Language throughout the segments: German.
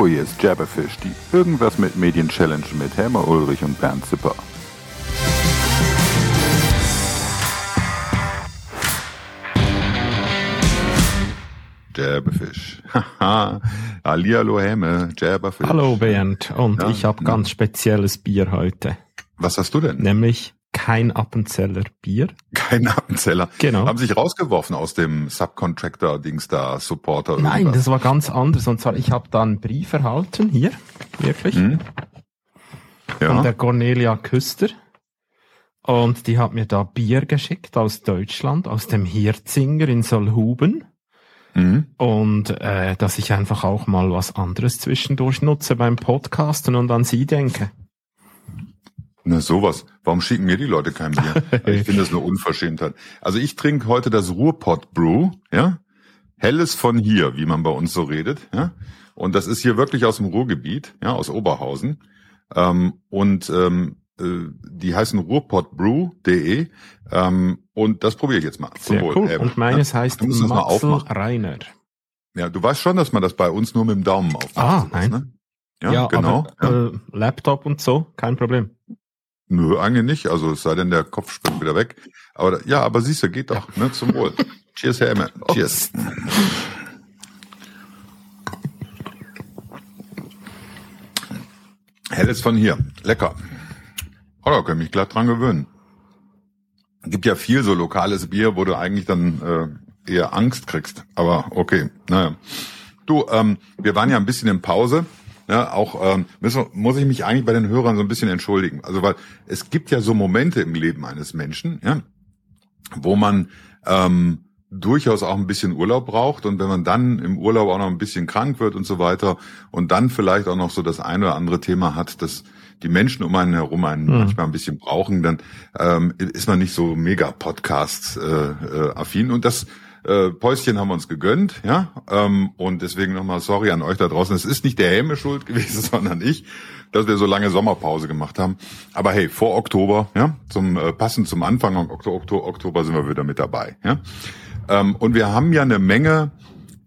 Hallo, hier ist Jabberfish, die Irgendwas mit Medien Challenge mit Helmer Ulrich und Bernd Zipper. Jabberfish. Haha. Hallihallo Helme, Jabberfish. Hallo Bernd, und Ja, ich habe ja. ganz spezielles Bier heute, Was hast du denn? nämlich kein Appenzeller Bier. Kein Appenzeller. Genau. Haben sich rausgeworfen aus dem Subcontractor-Dings da, Supporter Nein, irgendwas. das war ganz anders. Und zwar, ich habe da einen Brief erhalten, hier, wirklich, Hm? von Ja. der Cornelia Küster. Und die hat mir da Bier geschickt aus Deutschland, aus dem Hirzinger in Solhuben. Mhm. Und äh, dass ich einfach auch mal was anderes zwischendurch nutze beim Podcasten und an sie denke. Na sowas. Warum schicken mir die Leute kein Bier? ich finde das eine Unverschämtheit. Also ich trinke heute das Ruhrpott Brew, ja? Helles von hier, wie man bei uns so redet, ja? Und das ist hier wirklich aus dem Ruhrgebiet, ja, aus Oberhausen. Ähm, und ähm, äh, die heißen ruhrpottbrew.de ähm, und das probiere ich jetzt mal. Sehr Wohl. cool. Äh, Und meines ja? heißt Du musst das mal Matzel. Reiner. Ja, du weißt schon, dass man das bei uns nur mit dem Daumen aufmacht. Ah, sowas, nein. Ne? Ja, genau. ja. Aber, äh, Laptop und so, kein Problem. Nö, eigentlich nicht. Also es sei denn, der Kopf springt wieder weg. Aber ja, aber siehst du, geht doch. Ne, zum Wohl. Cheers, Herr Emme. Cheers. Helles von hier. Lecker. Oh, da kann ich mich glatt dran gewöhnen. Gibt ja viel so lokales Bier, wo du eigentlich dann äh, eher Angst kriegst. Aber okay, naja. Du, ähm, wir waren ja ein bisschen in Pause. Ja, auch ähm, müssen, muss ich mich eigentlich bei den Hörern so ein bisschen entschuldigen. Also weil es gibt ja so Momente im Leben eines Menschen, ja, wo man ähm, durchaus auch ein bisschen Urlaub braucht und wenn man dann im Urlaub auch noch ein bisschen krank wird und so weiter und dann vielleicht auch noch so das eine oder andere Thema hat, dass die Menschen um einen herum einen Mhm. manchmal ein bisschen brauchen, dann ähm, ist man nicht so mega Podcast äh, äh, affin und das äh, Päuschen haben wir uns gegönnt, ja, ähm, und deswegen nochmal sorry an euch da draußen. Es ist nicht der Helme schuld gewesen, sondern ich, dass wir so lange Sommerpause gemacht haben. Aber hey, vor Oktober, ja, zum äh, passend zum Anfang Oktober, Oktober, sind wir wieder mit dabei, ja. Ähm, und wir haben ja eine Menge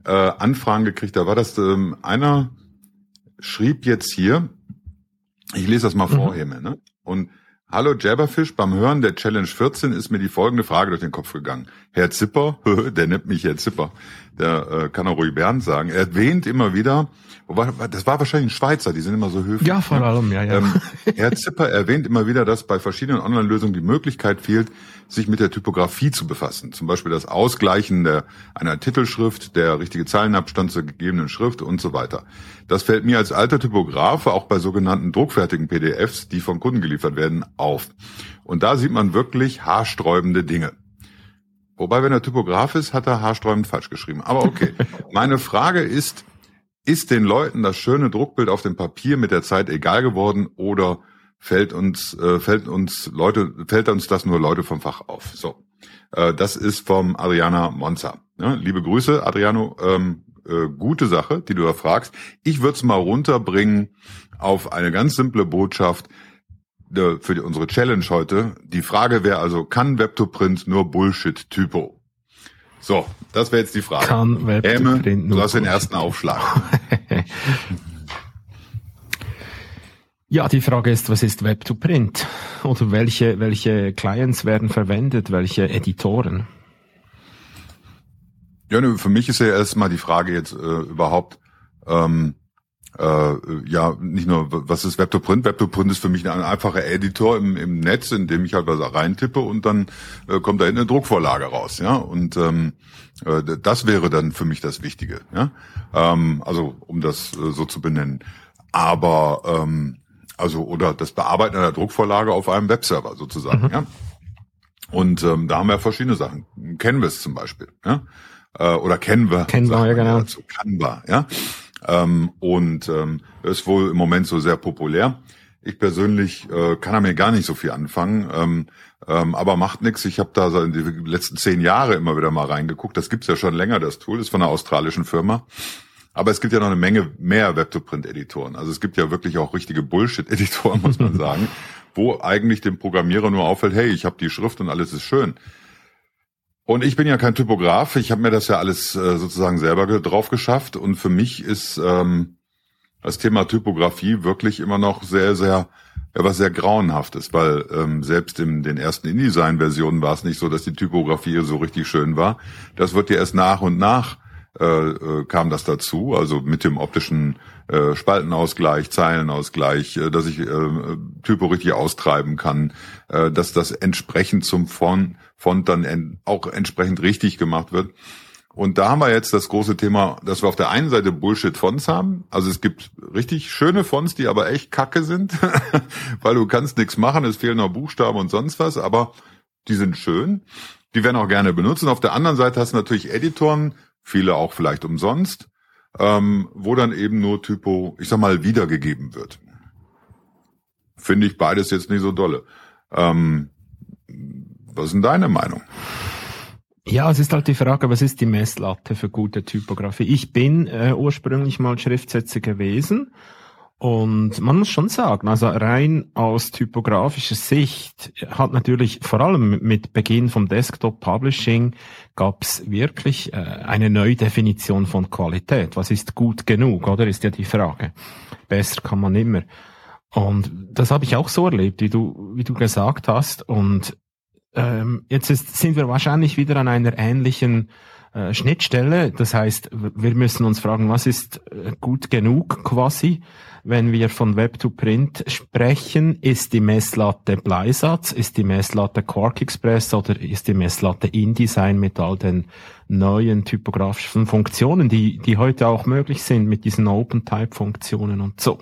äh, Anfragen gekriegt. Da war das ähm, einer schrieb jetzt hier, ich lese das mal Mhm. vor, Helme, ne? Und Hallo Jabberfish, beim Hören der Challenge 14 ist mir die folgende Frage durch den Kopf gegangen. Herr Zipper, der nennt mich Herr Zipper, der äh, kann auch ruhig Bernd sagen, er erwähnt immer wieder, wobei, das war wahrscheinlich ein Schweizer, die sind immer so höflich. Ja, vor ne? allem, ja, ja. Ähm, Herr Zipper erwähnt immer wieder, dass bei verschiedenen Online-Lösungen die Möglichkeit fehlt, sich mit der Typografie zu befassen. Zum Beispiel das Ausgleichen der, einer Titelschrift, der richtige Zeilenabstand zur gegebenen Schrift und so weiter. Das fällt mir als alter Typograf auch bei sogenannten druckfertigen PDFs, die von Kunden geliefert werden, auf. Und da sieht man wirklich haarsträubende Dinge. Wobei, wenn er Typograf ist, hat er haarsträubend falsch geschrieben. Aber okay. Meine Frage ist, ist den Leuten das schöne Druckbild auf dem Papier mit der Zeit egal geworden oder fällt uns äh, fällt uns Leute fällt uns das nur Leute vom Fach auf? So, äh, das ist vom Adriana Monza. Ja, liebe Grüße, Adriano. Ähm, äh, gute Sache, die du da fragst. Ich würde es mal runterbringen auf eine ganz simple Botschaft für die, unsere Challenge heute. Die Frage wäre also, kann Web2Print nur Bullshit-Typo? So, das wäre jetzt die Frage. Kann Web Äme, Print du nur hast den Bullshit. ersten Aufschlag. Ja, die Frage ist, was ist Web to Print? Oder welche, welche Clients werden verwendet, welche Editoren? Ja, ne, für mich ist ja erstmal die Frage jetzt äh, überhaupt, ähm, äh, ja, nicht nur, was ist Web2Print? Web2Print ist für mich ein einfacher Editor im, im Netz, in dem ich halt was reintippe und dann äh, kommt da hinten eine Druckvorlage raus, ja. Und ähm, äh, das wäre dann für mich das Wichtige, ja. Ähm, also um das äh, so zu benennen. Aber ähm, also oder das Bearbeiten einer Druckvorlage auf einem Webserver sozusagen, Mhm. ja. Und ähm, da haben wir verschiedene Sachen. Canvas zum Beispiel, ja. Äh, oder Canva. Canva, ja, genau. dazu. Canva, ja. Ähm, und ähm, ist wohl im Moment so sehr populär. Ich persönlich äh, kann damit gar nicht so viel anfangen, ähm, ähm, aber macht nichts. Ich habe da in die letzten zehn Jahre immer wieder mal reingeguckt. Das gibt's ja schon länger, das Tool ist von einer australischen Firma. Aber es gibt ja noch eine Menge mehr Web-to-Print-Editoren. Also es gibt ja wirklich auch richtige Bullshit-Editoren, muss man sagen, wo eigentlich dem Programmierer nur auffällt, hey, ich habe die Schrift und alles ist schön. Und ich bin ja kein Typograf, ich habe mir das ja alles äh, sozusagen selber drauf geschafft und für mich ist ähm, das Thema Typografie wirklich immer noch sehr, sehr ja, was sehr grauenhaftes, weil ähm, selbst in den ersten InDesign-Versionen war es nicht so, dass die Typografie so richtig schön war. Das wird ja erst nach und nach äh, äh, kam das dazu, also mit dem optischen äh, Spaltenausgleich, Zeilenausgleich, äh, dass ich äh, Typo richtig austreiben kann, äh, dass das entsprechend zum Font, Font dann en auch entsprechend richtig gemacht wird. Und da haben wir jetzt das große Thema, dass wir auf der einen Seite Bullshit-Fonts haben. Also es gibt richtig schöne Fonts, die aber echt kacke sind, weil du kannst nichts machen, es fehlen noch Buchstaben und sonst was, aber die sind schön. Die werden auch gerne benutzt. Und auf der anderen Seite hast du natürlich Editoren, viele auch vielleicht umsonst, ähm, wo dann eben nur Typo, ich sag mal, wiedergegeben wird. Finde ich beides jetzt nicht so dolle. Ähm, was ist denn deine Meinung? Ja, es ist halt die Frage, was ist die Messlatte für gute Typografie? Ich bin äh, ursprünglich mal Schriftsetzer gewesen und man muss schon sagen, also rein aus typografischer Sicht hat natürlich vor allem mit Beginn vom Desktop Publishing gab es wirklich äh, eine Neudefinition von Qualität. Was ist gut genug, oder ist ja die Frage. Besser kann man immer. Und das habe ich auch so erlebt, wie du, wie du gesagt hast. Und ähm, jetzt ist, sind wir wahrscheinlich wieder an einer ähnlichen äh, Schnittstelle. Das heißt, wir müssen uns fragen, was ist äh, gut genug quasi? Wenn wir von Web to Print sprechen, ist die Messlatte Bleisatz, ist die Messlatte Quark Express oder ist die Messlatte InDesign mit all den neuen typografischen Funktionen, die, die heute auch möglich sind mit diesen Open-Type-Funktionen und so.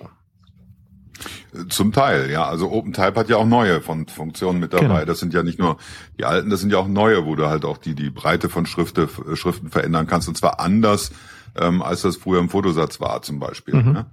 Zum Teil, ja. Also OpenType hat ja auch neue von Funktionen mit dabei. Genau. Das sind ja nicht nur die alten, das sind ja auch neue, wo du halt auch die, die Breite von Schrifte, Schriften verändern kannst. Und zwar anders, ähm, als das früher im Fotosatz war, zum Beispiel. Mhm. Ne?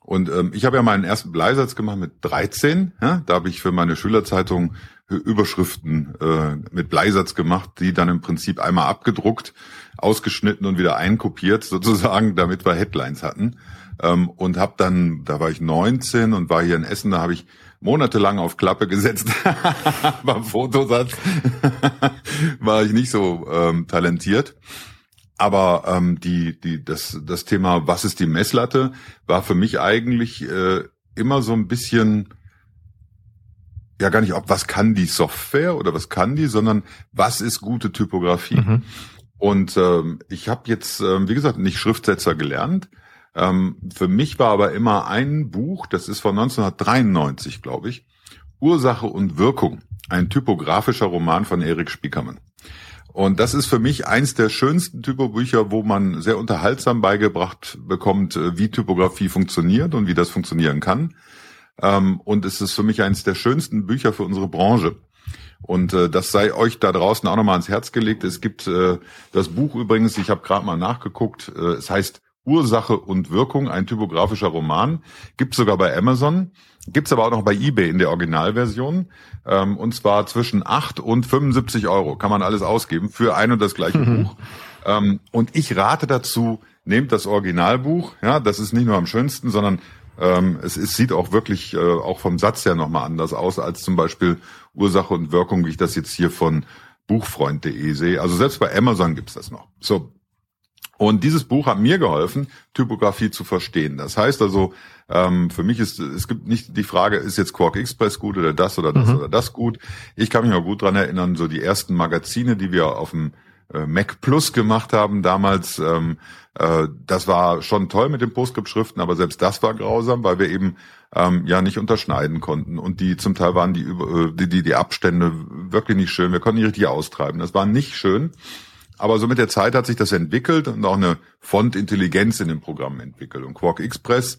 Und ähm, ich habe ja meinen ersten Bleisatz gemacht mit 13. Ja? Da habe ich für meine Schülerzeitung Überschriften äh, mit Bleisatz gemacht, die dann im Prinzip einmal abgedruckt, ausgeschnitten und wieder einkopiert, sozusagen, damit wir Headlines hatten. Ähm, und habe dann, da war ich 19 und war hier in Essen, da habe ich monatelang auf Klappe gesetzt. Beim Fotosatz war ich nicht so ähm, talentiert. Aber ähm, die, die, das, das Thema, was ist die Messlatte, war für mich eigentlich äh, immer so ein bisschen, ja gar nicht, ob was kann die Software oder was kann die, sondern was ist gute Typografie. Mhm. Und ähm, ich habe jetzt, ähm, wie gesagt, nicht Schriftsetzer gelernt, ähm, für mich war aber immer ein Buch, das ist von 1993, glaube ich, Ursache und Wirkung, ein typografischer Roman von Erik Spiekermann. Und das ist für mich eins der schönsten Typobücher, wo man sehr unterhaltsam beigebracht bekommt, äh, wie Typografie funktioniert und wie das funktionieren kann. Ähm, und es ist für mich eins der schönsten Bücher für unsere Branche. Und äh, das sei euch da draußen auch nochmal ans Herz gelegt. Es gibt äh, das Buch übrigens, ich habe gerade mal nachgeguckt, es heißt Ursache und Wirkung, ein typografischer Roman. Gibt's sogar bei Amazon, gibt's aber auch noch bei eBay in der Originalversion. Ähm, und zwar zwischen 8 und 75 Euro kann man alles ausgeben für ein und das gleiche mhm. Buch. Ähm, und ich rate dazu, nehmt das Originalbuch. Ja, das ist nicht nur am schönsten, sondern ähm, es, es sieht auch wirklich äh, auch vom Satz her nochmal anders aus als zum Beispiel Ursache und Wirkung, wie ich das jetzt hier von buchfreund.de sehe. Also selbst bei Amazon gibt's das noch. So, und dieses Buch hat mir geholfen, Typografie zu verstehen. Das heißt also, ähm, für mich ist, es gibt nicht die Frage, ist jetzt Quark Express gut oder das oder das mhm. oder das gut. Ich kann mich noch gut dran erinnern, so die ersten Magazine, die wir auf dem äh, Mac Plus gemacht haben damals, ähm, äh, das war schon toll mit den Postscript-Schriften, aber selbst das war grausam, weil wir eben ähm, ja nicht unterschneiden konnten und die zum Teil waren die, äh, die, die, die Abstände wirklich nicht schön. Wir konnten nicht richtig austreiben. Das war nicht schön. Aber so mit der Zeit hat sich das entwickelt und auch eine Font-Intelligenz in dem Programm entwickelt. Und Quark Express,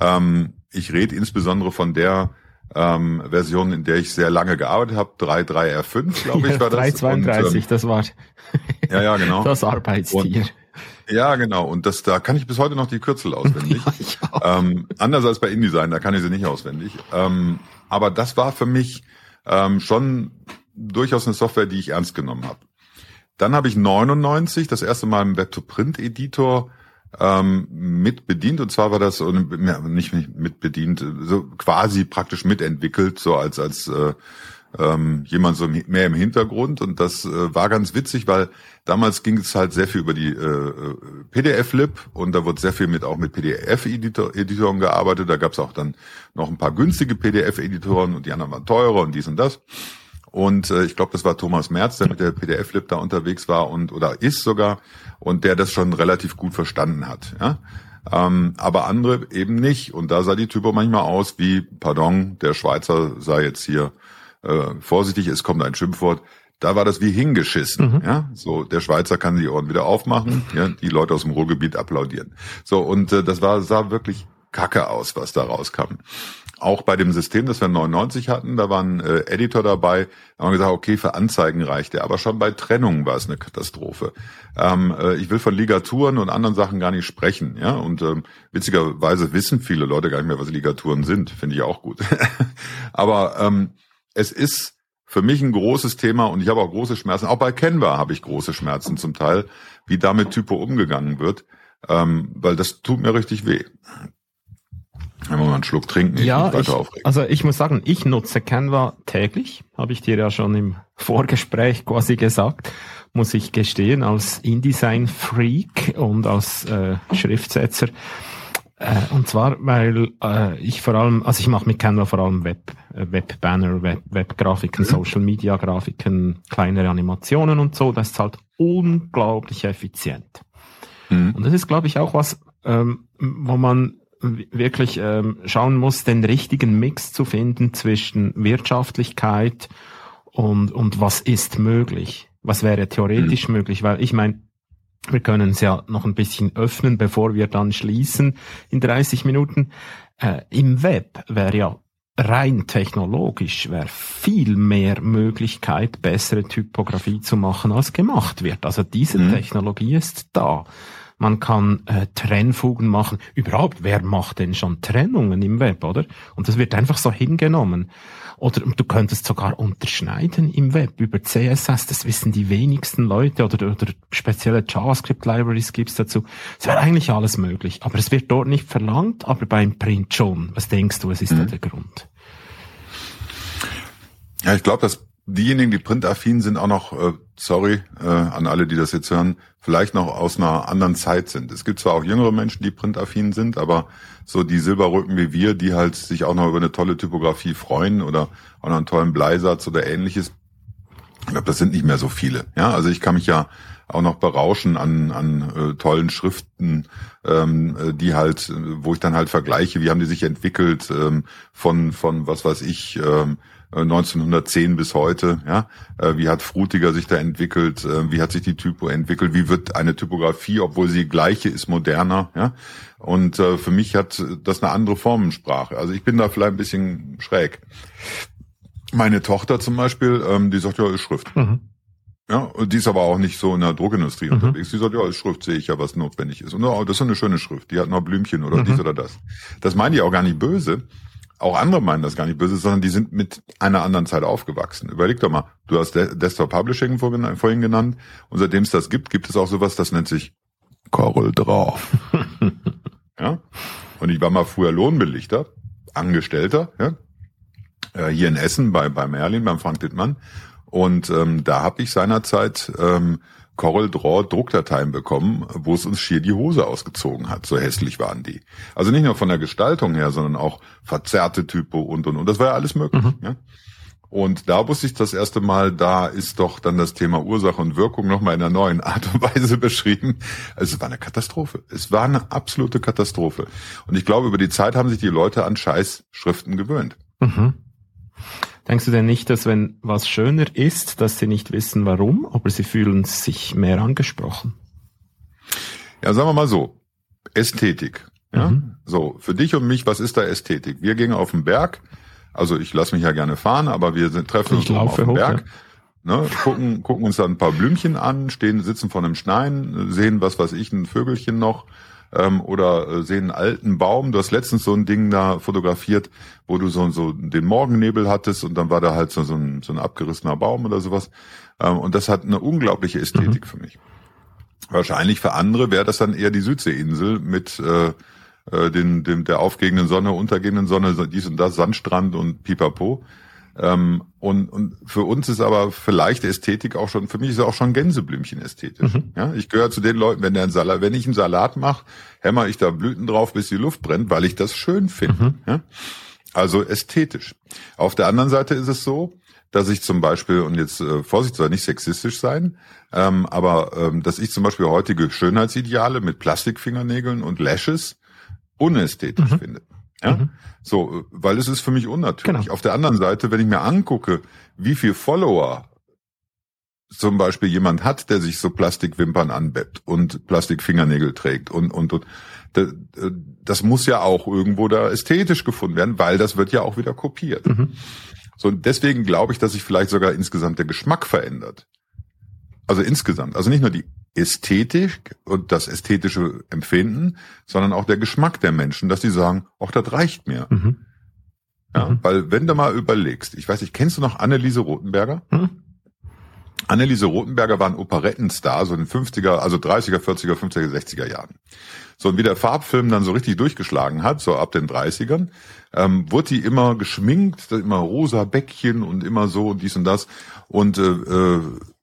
ähm, ich rede insbesondere von der ähm, Version, in der ich sehr lange gearbeitet habe, 3.3R5, glaube ich, war das. 332, ähm, das war ja, ja, genau. das Arbeitstier. Und, ja, genau. Und das, da kann ich bis heute noch die Kürzel auswendig. ja, ähm, anders als bei InDesign, da kann ich sie nicht auswendig. Ähm, aber das war für mich ähm, schon durchaus eine Software, die ich ernst genommen habe. Dann habe ich 99 das erste Mal im Web-to-Print-Editor ähm, mit bedient und zwar war das nicht mit bedient, so quasi praktisch mitentwickelt, so als als äh, ähm, jemand so mehr im Hintergrund und das äh, war ganz witzig, weil damals ging es halt sehr viel über die äh, äh PDF-Lib und da wurde sehr viel mit auch mit PDF-Editoren gearbeitet. Da gab es auch dann noch ein paar günstige PDF-Editoren und die anderen waren teurer und dies und das. Und äh, ich glaube, das war Thomas Merz, der mit der PDF-Lib da unterwegs war und oder ist sogar und der das schon relativ gut verstanden hat. Ja? Ähm, aber andere eben nicht. Und da sah die Typo manchmal aus wie, pardon, der Schweizer sei jetzt hier äh, vorsichtig, es kommt ein Schimpfwort, da war das wie hingeschissen. Mhm. Ja, so der Schweizer kann die Ohren wieder aufmachen, ja, die Leute aus dem Ruhrgebiet applaudieren. So und äh, das war sah wirklich Kacke aus, was da rauskam. Auch bei dem System, das wir 99 hatten, da war ein äh, Editor dabei, da haben wir gesagt, okay, für Anzeigen reicht der, aber schon bei Trennungen war es eine Katastrophe. Ähm, äh, ich will von Ligaturen und anderen Sachen gar nicht sprechen, ja, und ähm, witzigerweise wissen viele Leute gar nicht mehr, was Ligaturen sind, finde ich auch gut. aber ähm, es ist für mich ein großes Thema und ich habe auch große Schmerzen. Auch bei Canva habe ich große Schmerzen zum Teil, wie damit Typo umgegangen wird, ähm, weil das tut mir richtig weh. Wenn wir mal einen Schluck trinken, ich ja, ich, also ich muss sagen, ich nutze Canva täglich, habe ich dir ja schon im Vorgespräch quasi gesagt, muss ich gestehen, als InDesign-Freak und als äh, Schriftsetzer äh, und zwar, weil äh, ich vor allem, also ich mache mit Canva vor allem Web, äh, Webbanner, Web, Webgrafiken, mhm. Social Media Grafiken, kleinere Animationen und so. Das ist halt unglaublich effizient. Mhm. Und das ist, glaube ich, auch was, ähm, wo man wirklich ähm, schauen muss, den richtigen Mix zu finden zwischen Wirtschaftlichkeit und, und was ist möglich. Was wäre theoretisch mhm. möglich? Weil ich meine, wir können es ja noch ein bisschen öffnen, bevor wir dann schließen in 30 Minuten. Äh, Im Web wäre ja rein technologisch wäre viel mehr Möglichkeit, bessere Typografie zu machen, als gemacht wird. Also diese mhm. Technologie ist da. Man kann äh, Trennfugen machen. Überhaupt, wer macht denn schon Trennungen im Web, oder? Und das wird einfach so hingenommen. Oder du könntest sogar unterschneiden im Web über CSS. Das wissen die wenigsten Leute oder, oder spezielle JavaScript-Libraries gibt's dazu. Es wäre eigentlich alles möglich. Aber es wird dort nicht verlangt, aber beim Print schon. Was denkst du, was ist mhm. da der Grund? Ja, ich glaube, dass diejenigen, die printaffin sind, auch noch, äh, sorry äh, an alle, die das jetzt hören, vielleicht noch aus einer anderen Zeit sind. Es gibt zwar auch jüngere Menschen, die printaffin sind, aber so die Silberrücken wie wir, die halt sich auch noch über eine tolle Typografie freuen oder auch noch einen tollen Bleisatz oder ähnliches, ich glaube, das sind nicht mehr so viele. Ja, also ich kann mich ja auch noch berauschen an, an äh, tollen Schriften, ähm, äh, die halt, wo ich dann halt vergleiche, wie haben die sich entwickelt ähm, von, von was weiß ich, ähm, 1910 äh, bis heute, ja, äh, wie hat Frutiger sich da entwickelt, äh, wie hat sich die Typo entwickelt, wie wird eine Typografie, obwohl sie gleiche ist, moderner, ja, und für mich hat das eine andere Formensprache, also ich bin da vielleicht ein bisschen schräg. Meine Tochter zum Beispiel, ähm, die sagt ja, ist Schrift. Mhm. Ja, und die ist aber auch nicht so in der Druckindustrie mhm. unterwegs. Die sagt, ja, als Schrift sehe ich ja, was notwendig ist. Und oh, das ist eine schöne Schrift, die hat noch Blümchen oder mhm. dies oder das. Das meine ich auch gar nicht böse, auch andere meinen das gar nicht böse, sondern die sind mit einer anderen Zeit aufgewachsen. Überleg doch mal, du hast Desktop Publishing vorhin genannt und seitdem es das gibt, gibt es auch sowas, das nennt sich Corel Draw. ja? Und ich war mal früher Lohnbelichter, Angestellter, ja? Äh, hier in Essen bei, bei Merlin, beim Frank Dittmann. Und ähm, da habe ich seinerzeit ähm, Corel Draw Druckdateien bekommen, wo es uns schier die Hose ausgezogen hat. So hässlich waren die. Also nicht nur von der Gestaltung her, sondern auch verzerrte Typo und und und. Das war ja alles möglich. Mhm. Ja? Und da wusste ich das erste Mal, da ist doch dann das Thema Ursache und Wirkung nochmal in einer neuen Art und Weise beschrieben. Also es war eine Katastrophe. Es war eine absolute Katastrophe. Und ich glaube, über die Zeit haben sich die Leute an Scheißschriften gewöhnt. Mhm. Denkst du denn nicht, dass wenn was schöner ist, dass sie nicht wissen warum, aber sie fühlen sich mehr angesprochen? Ja, sagen wir mal so. Ästhetik. Ja? Mhm. So, für dich und mich, was ist da Ästhetik? Wir gingen auf den Berg. Also ich lasse mich ja gerne fahren, aber wir sind, treffen uns auf dem Berg. Ja. Ne, gucken, gucken uns dann ein paar Blümchen an, stehen, sitzen vor einem Stein, sehen, was weiß ich, ein Vögelchen noch, ähm, oder äh, sehen einen alten Baum. Du hast letztens so ein Ding da fotografiert, wo du so, so den Morgennebel hattest und dann war da halt so, so, ein, so ein abgerissener Baum oder sowas. Ähm, und das hat eine unglaubliche Ästhetik mhm. für mich. Wahrscheinlich für andere wäre das dann eher die Südseeinsel mit äh, äh, den, dem, der aufgehenden Sonne, untergehenden Sonne, dies und das, Sandstrand und Pipapo. Ähm, und, und für uns ist aber vielleicht Ästhetik auch schon, für mich ist auch schon Gänseblümchen ästhetisch. Mhm. Ja, ich gehöre zu den Leuten, wenn der einen Salat, wenn ich einen Salat mache, hämmer ich da Blüten drauf, bis die Luft brennt, weil ich das schön finde. Mhm. Ja? Also ästhetisch. Auf der anderen Seite ist es so, dass ich zum Beispiel, und jetzt äh, Vorsicht soll nicht sexistisch sein, ähm, aber ähm, dass ich zum Beispiel heutige Schönheitsideale mit Plastikfingernägeln und Lashes unästhetisch mhm. finde. Ja? Mhm. So, weil es ist für mich unnatürlich. Genau. Auf der anderen Seite, wenn ich mir angucke, wie viel Follower zum Beispiel jemand hat, der sich so Plastikwimpern anbeppt und Plastikfingernägel trägt und, und, und das muss ja auch irgendwo da ästhetisch gefunden werden, weil das wird ja auch wieder kopiert. Mhm. So, und deswegen glaube ich, dass sich vielleicht sogar insgesamt der Geschmack verändert. Also insgesamt. Also nicht nur die Ästhetik und das ästhetische Empfinden, sondern auch der Geschmack der Menschen, dass sie sagen, auch das reicht mir. Mhm. Ja, mhm. weil wenn du mal überlegst, ich weiß nicht, kennst du noch Anneliese Rothenberger? Mhm. Anneliese Rothenberger war ein Operettenstar, so in den 50er, also 30er, 40er, 50er, 60er Jahren. So, und wie der Farbfilm dann so richtig durchgeschlagen hat, so ab den 30ern, ähm, wurde die immer geschminkt, immer rosa Bäckchen und immer so und dies und das. Und äh, äh,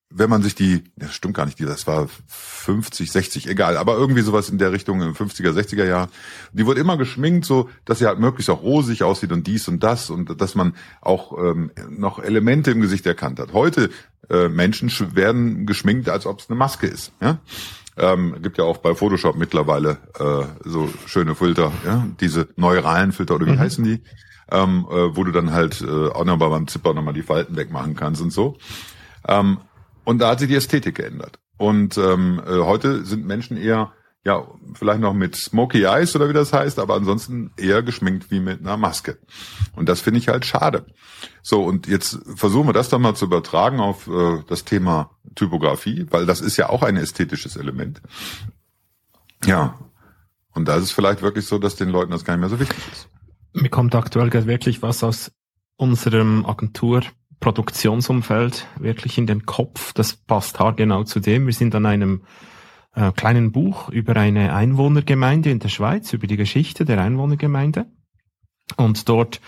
wenn man sich die, das stimmt gar nicht, die, das war 50, 60, egal, aber irgendwie sowas in der Richtung im 50er, 60er Jahr. Die wurde immer geschminkt, so dass sie halt möglichst auch rosig aussieht und dies und das und dass man auch ähm, noch Elemente im Gesicht erkannt hat. Heute äh, Menschen werden geschminkt, als ob es eine Maske ist. Ja? Ähm, gibt ja auch bei Photoshop mittlerweile äh, so schöne Filter, ja, diese neuralen Filter oder wie mhm. heißen die? Ähm, äh, wo du dann halt äh, auch nochmal beim Zipper nochmal die Falten wegmachen kannst und so. Ähm, und da hat sich die Ästhetik geändert. Und ähm, äh, heute sind Menschen eher, ja, vielleicht noch mit Smoky Eyes oder wie das heißt, aber ansonsten eher geschminkt wie mit einer Maske. Und das finde ich halt schade. So, und jetzt versuchen wir das dann mal zu übertragen auf äh, das Thema Typografie, weil das ist ja auch ein ästhetisches Element. Ja. Und da ist es vielleicht wirklich so, dass den Leuten das gar nicht mehr so wichtig ist. Mir kommt aktuell wirklich was aus unserem Agenturproduktionsumfeld wirklich in den Kopf. Das passt haargenau zu dem. Wir sind an einem äh, kleinen Buch über eine Einwohnergemeinde in der Schweiz, über die Geschichte der Einwohnergemeinde. Und dort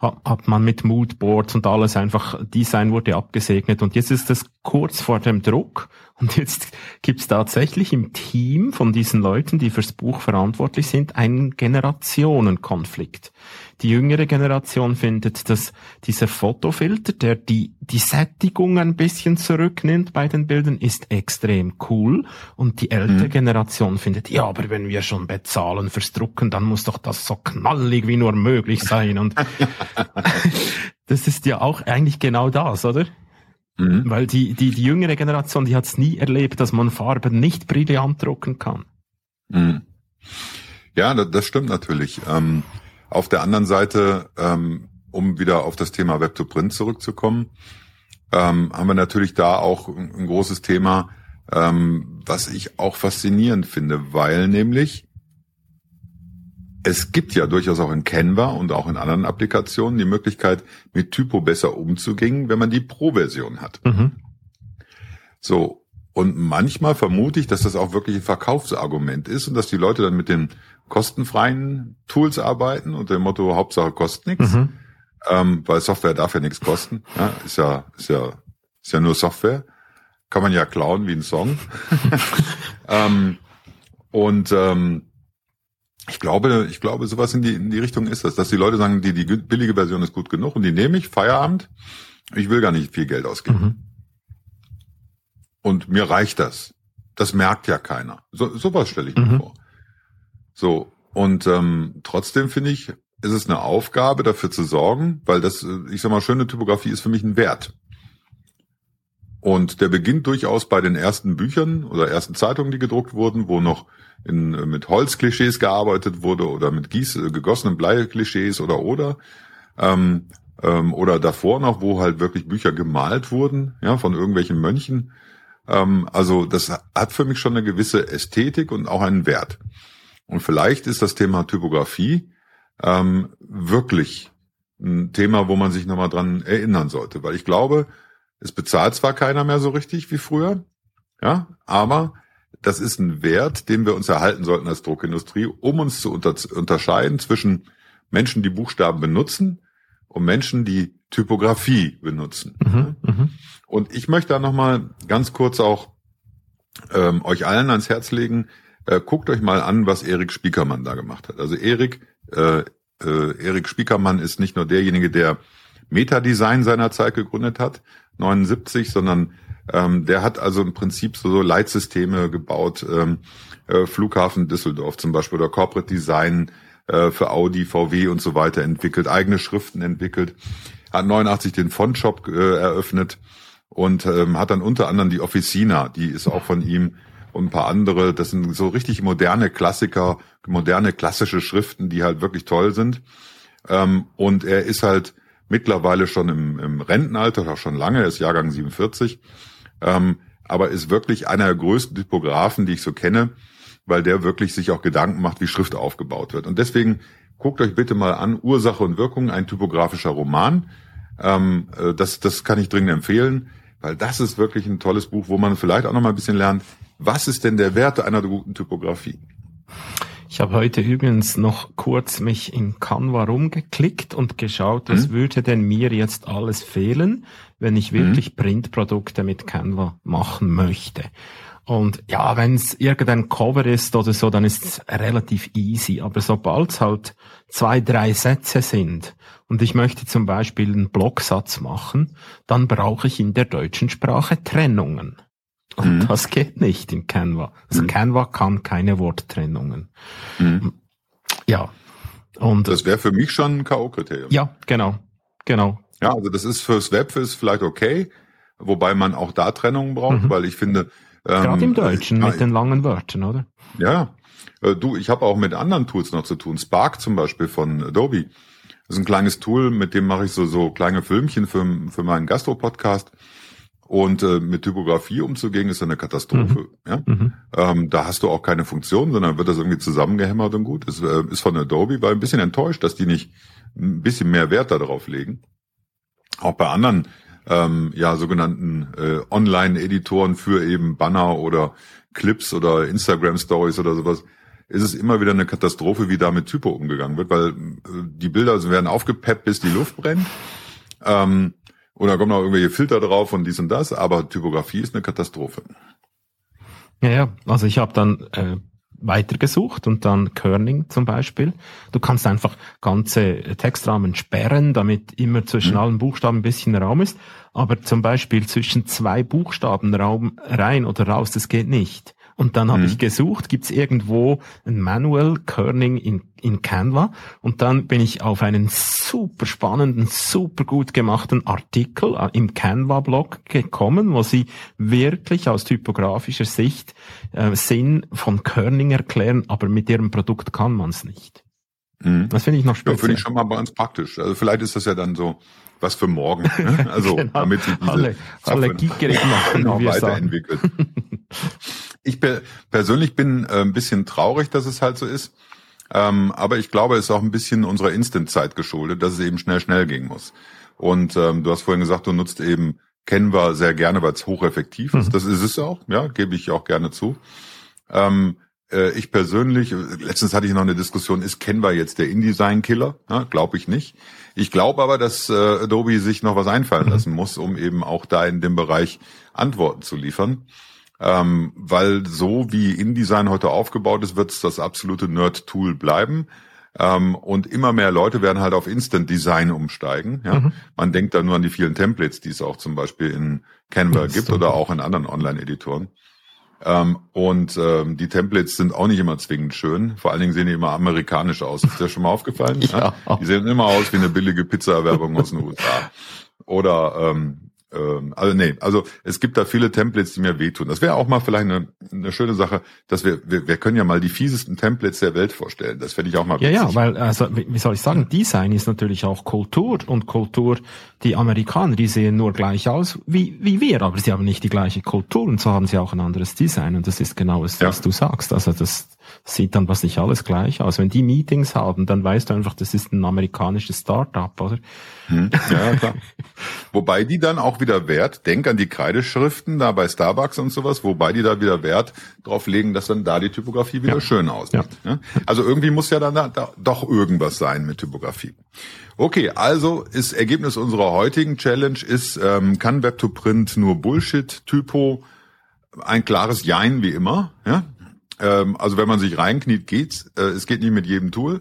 hat man mit Moodboards und alles einfach, Design wurde abgesegnet und jetzt ist es kurz vor dem Druck und jetzt gibt es tatsächlich im Team von diesen Leuten, die fürs Buch verantwortlich sind, einen Generationenkonflikt. Die jüngere Generation findet, dass dieser Fotofilter, der die, die Sättigung ein bisschen zurücknimmt bei den Bildern, ist extrem cool. Und die ältere mhm. Generation findet, ja, aber wenn wir schon bezahlen fürs Drucken, dann muss doch das so knallig wie nur möglich sein. Und das ist ja auch eigentlich genau das, oder? Mhm. Weil die, die, die jüngere Generation, die hat es nie erlebt, dass man Farben nicht brillant drucken kann. Mhm. Ja, das, das stimmt natürlich. Ähm, auf der anderen Seite, ähm, um wieder auf das Thema Web to Print zurückzukommen, ähm, haben wir natürlich da auch ein, ein großes Thema, ähm, was ich auch faszinierend finde, weil nämlich es gibt ja durchaus auch in Canva und auch in anderen Applikationen die Möglichkeit, mit Typo besser umzugehen, wenn man die Pro-Version hat. Mhm. So. Und manchmal vermute ich, dass das auch wirklich ein Verkaufsargument ist und dass die Leute dann mit den kostenfreien Tools arbeiten unter dem Motto Hauptsache kostet nichts. Mhm. Ähm, weil Software darf ja nichts kosten. Ja, ist ja, ist ja, ist ja nur Software. Kann man ja klauen wie ein Song. ähm, und ähm, ich glaube, ich glaube, sowas in die, in die Richtung ist das, dass die Leute sagen, die, die billige Version ist gut genug und die nehme ich, Feierabend. Ich will gar nicht viel Geld ausgeben. Mhm. Und mir reicht das. Das merkt ja keiner. So, sowas stelle ich mir mhm. vor. So, und ähm, trotzdem finde ich, ist es eine Aufgabe, dafür zu sorgen, weil das, ich sag mal, schöne Typografie ist für mich ein Wert. Und der beginnt durchaus bei den ersten Büchern oder ersten Zeitungen, die gedruckt wurden, wo noch in, mit Holzklischees gearbeitet wurde oder mit Gieß, äh, gegossenen Bleiklischees oder oder. Ähm, ähm, oder davor noch, wo halt wirklich Bücher gemalt wurden, ja, von irgendwelchen Mönchen. Ähm, also das hat für mich schon eine gewisse Ästhetik und auch einen Wert. Und vielleicht ist das Thema Typografie ähm, wirklich ein Thema, wo man sich nochmal dran erinnern sollte. Weil ich glaube, es bezahlt zwar keiner mehr so richtig wie früher, ja, aber das ist ein Wert, den wir uns erhalten sollten als Druckindustrie, um uns zu unter unterscheiden zwischen Menschen, die Buchstaben benutzen um Menschen, die Typografie benutzen. Mhm, mhm. Und ich möchte da nochmal ganz kurz auch ähm, euch allen ans Herz legen, äh, guckt euch mal an, was Erik Spiekermann da gemacht hat. Also Erik, äh, äh, Erik Spiekermann ist nicht nur derjenige, der Metadesign seiner Zeit gegründet hat, 79, sondern ähm, der hat also im Prinzip so, so Leitsysteme gebaut, ähm, äh, Flughafen Düsseldorf zum Beispiel oder Corporate Design äh, für Audi, VW und so weiter entwickelt, eigene Schriften entwickelt, hat 89 den Fontshop äh, eröffnet und ähm, hat dann unter anderem die Officina, die ist auch von ihm und ein paar andere. Das sind so richtig moderne Klassiker, moderne klassische Schriften, die halt wirklich toll sind. Ähm, und er ist halt mittlerweile schon im, im Rentenalter, auch schon lange, er ist Jahrgang 47, ähm, aber ist wirklich einer der größten Typografen, die ich so kenne, weil der wirklich sich auch Gedanken macht, wie Schrift aufgebaut wird. Und deswegen guckt euch bitte mal an, Ursache und Wirkung, ein typografischer Roman. Ähm, äh, das, das kann ich dringend empfehlen, weil das ist wirklich ein tolles Buch, wo man vielleicht auch noch mal ein bisschen lernt, was ist denn der Wert einer guten Typografie? Ich habe heute übrigens noch kurz mich in Canva rumgeklickt und geschaut, was mhm. würde denn mir jetzt alles fehlen, wenn ich wirklich mhm. Printprodukte mit Canva machen möchte. Und ja, wenn es irgendein Cover ist oder so, dann ist es relativ easy. Aber sobald es halt zwei, drei Sätze sind und ich möchte zum Beispiel einen Blocksatz machen, dann brauche ich in der deutschen Sprache Trennungen. Und mhm. das geht nicht in Canva. Also mhm. Canva kann keine Worttrennungen. Mhm. Ja. Und das wäre für mich schon ein K.O.-Kriterium. Ja, genau. Genau. Ja, also das ist fürs Web ist vielleicht okay, wobei man auch da Trennungen braucht, mhm. weil ich finde. Ähm, Gerade im Deutschen mit den langen Wörtern, oder? Ja. Äh, du, ich habe auch mit anderen Tools noch zu tun. Spark zum Beispiel von Adobe. Das ist ein kleines Tool, mit dem mache ich so, so kleine Filmchen für, für meinen Gastro-Podcast. Und äh, mit Typografie umzugehen, ist eine Katastrophe. Mhm. Ja? Mhm. Ähm, da hast du auch keine Funktion, sondern wird das irgendwie zusammengehämmert und gut. Es äh, ist von Adobe, war ein bisschen enttäuscht, dass die nicht ein bisschen mehr Wert darauf legen. Auch bei anderen ähm, ja sogenannten äh, Online-Editoren für eben Banner oder Clips oder Instagram-Stories oder sowas, ist es immer wieder eine Katastrophe, wie da mit Typo umgegangen wird, weil äh, die Bilder werden aufgepeppt, bis die Luft brennt. Ähm, und da kommen noch irgendwelche Filter drauf und dies und das, aber Typografie ist eine Katastrophe. Ja, ja. Also ich habe dann äh, weitergesucht und dann Kerning zum Beispiel. Du kannst einfach ganze Textrahmen sperren, damit immer zwischen mhm. allen Buchstaben ein bisschen Raum ist. Aber zum Beispiel zwischen zwei Buchstaben Raum rein oder raus, das geht nicht. Und dann habe mhm. ich gesucht, gibt es irgendwo ein Manual Kerning in, in Canva? Und dann bin ich auf einen super spannenden, super gut gemachten Artikel äh, im Canva-Blog gekommen, wo sie wirklich aus typografischer Sicht äh, Sinn von Kerning erklären, aber mit ihrem Produkt kann man es nicht. Mhm. Das finde ich noch speziell. Ja, finde ich schon mal bei uns praktisch. Also vielleicht ist das ja dann so was für morgen. Ne? Also genau. damit sich diese alle, alle Geekgeräte noch weiterentwickelt. ich per persönlich bin äh, ein bisschen traurig, dass es halt so ist. Ähm, aber ich glaube, es ist auch ein bisschen unserer Instant-Zeit geschuldet, dass es eben schnell, schnell gehen muss. Und ähm, du hast vorhin gesagt, du nutzt eben Canva sehr gerne, weil es hocheffektiv ist. Mhm. Das ist es auch, ja, gebe ich auch gerne zu. Ähm, äh, ich persönlich, letztens hatte ich noch eine Diskussion, ist Canva jetzt der InDesign-Killer? Ja, glaube ich nicht. Ich glaube aber, dass äh, Adobe sich noch was einfallen mhm. lassen muss, um eben auch da in dem Bereich Antworten zu liefern. Ähm, weil so wie InDesign heute aufgebaut ist, wird es das absolute Nerd-Tool bleiben. Ähm, und immer mehr Leute werden halt auf Instant Design umsteigen. Ja? Mhm. Man denkt da nur an die vielen Templates, die es auch zum Beispiel in Canva gibt oder auch in anderen Online-Editoren. Ähm, und ähm, die Templates sind auch nicht immer zwingend schön. Vor allen Dingen sehen die immer amerikanisch aus. Ist dir schon mal aufgefallen? ja. Die sehen immer aus wie eine billige Pizza-Werbung aus den USA. Oder ähm, ähm, also nee, also es gibt da viele Templates, die mir wehtun. Das wäre auch mal vielleicht eine, eine schöne Sache, dass wir, wir, wir können ja mal die fiesesten Templates der Welt vorstellen. Das fände ich auch mal witzig. Ja, ja, weil, also, wie soll ich sagen, Design ist natürlich auch Kultur und Kultur, die Amerikaner, die sehen nur gleich aus wie, wie wir, aber sie haben nicht die gleiche Kultur und so haben sie auch ein anderes Design und das ist genau das, ja. was du sagst. Also das, sieht dann was nicht alles gleich aus. Wenn die Meetings haben, dann weißt du einfach, das ist ein amerikanisches Startup, oder? Hm, ja, klar. wobei die dann auch wieder Wert, denk an die Kreideschriften da bei Starbucks und sowas, wobei die da wieder Wert drauf legen, dass dann da die Typografie wieder ja. schön aussieht. Ja. Also irgendwie muss ja dann da, da doch irgendwas sein mit Typografie. Okay, also ist Ergebnis unserer heutigen Challenge ist, ähm, kann Web2Print nur Bullshit-Typo? Ein klares Jein wie immer. Ja? Ähm, also wenn man sich reinkniet, geht's. Äh, es geht nicht mit jedem Tool.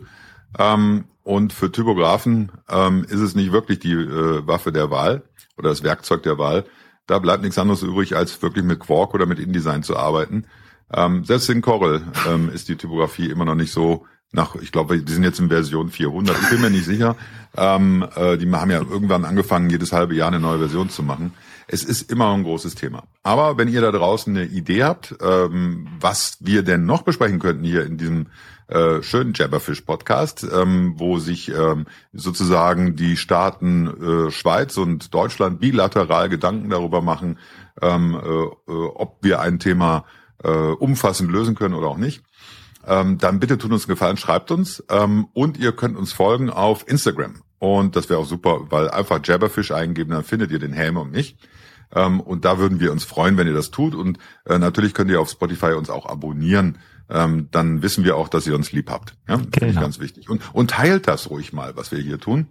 Ähm, und für Typografen ähm, ist es nicht wirklich die äh, Waffe der Wahl oder das Werkzeug der Wahl. Da bleibt nichts anderes übrig, als wirklich mit Quark oder mit InDesign zu arbeiten. Ähm, selbst in Corel ähm, ist die Typografie immer noch nicht so nach, ich glaube, die sind jetzt in Version 400. Ich bin mir nicht sicher. Ähm, äh, die haben ja irgendwann angefangen, jedes halbe Jahr eine neue Version zu machen. Es ist immer ein großes Thema. Aber wenn ihr da draußen eine Idee habt, ähm, was wir denn noch besprechen könnten hier in diesem äh, schönen Jabberfish Podcast, ähm, wo sich ähm, sozusagen die Staaten äh, Schweiz und Deutschland bilateral Gedanken darüber machen, ähm, äh, äh ob wir ein Thema äh, umfassend lösen können oder auch nicht, ähm, dann bitte tut uns einen Gefallen, schreibt uns ähm, und ihr könnt uns folgen auf Instagram. Und das wäre auch super, weil einfach Jabberfish eingeben, dann findet ihr den Helm und mich. Ähm, und da würden wir uns freuen, wenn ihr das tut. Und äh, natürlich könnt ihr auf Spotify uns auch abonnieren. Ähm, dann wissen wir auch, dass ihr uns lieb habt. Ja, genau. finde ich ganz wichtig. Und, und teilt das ruhig mal, was wir hier tun.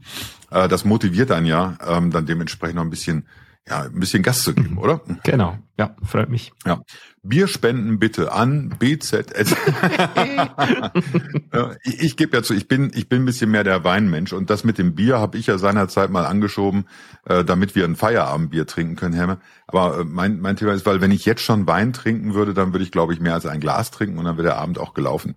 Äh, das motiviert dann ja, ähm, dann dementsprechend noch ein bisschen ja, ein bisschen Gas zu geben, oder? Genau, ja, freut mich. Ja. Bier spenden bitte an BZ. ich ich gebe ja zu, ich bin, ich bin ein bisschen mehr der Weinmensch und das mit dem Bier habe ich ja seinerzeit mal angeschoben, äh, damit wir ein Feierabendbier trinken können, Herr. Aber äh, mein, mein Thema ist, weil wenn ich jetzt schon Wein trinken würde, dann würde ich, glaube ich, mehr als ein Glas trinken und dann wäre der Abend auch gelaufen.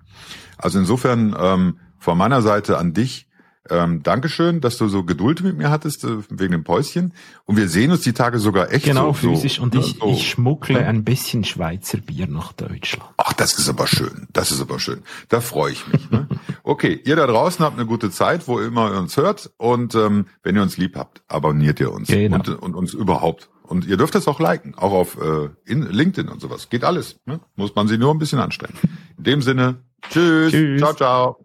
Also insofern ähm, von meiner Seite an dich, ähm, Dankeschön, dass du so Geduld mit mir hattest äh, wegen dem Päuschen. Und wir sehen uns die Tage sogar echt genau, so. physisch. So, und ich, so. ich schmuggle ein bisschen Schweizer Bier nach Deutschland. Ach, das ist aber schön. Das ist aber schön. Da freue ich mich. Ne? okay, ihr da draußen habt eine gute Zeit, wo immer ihr uns hört. Und ähm, wenn ihr uns lieb habt, abonniert ihr uns genau. und, und uns überhaupt. Und ihr dürft es auch liken, auch auf äh, in LinkedIn und sowas. Geht alles. Ne? Muss man sich nur ein bisschen anstrengen. In dem Sinne, tschüss. tschüss. Ciao, ciao.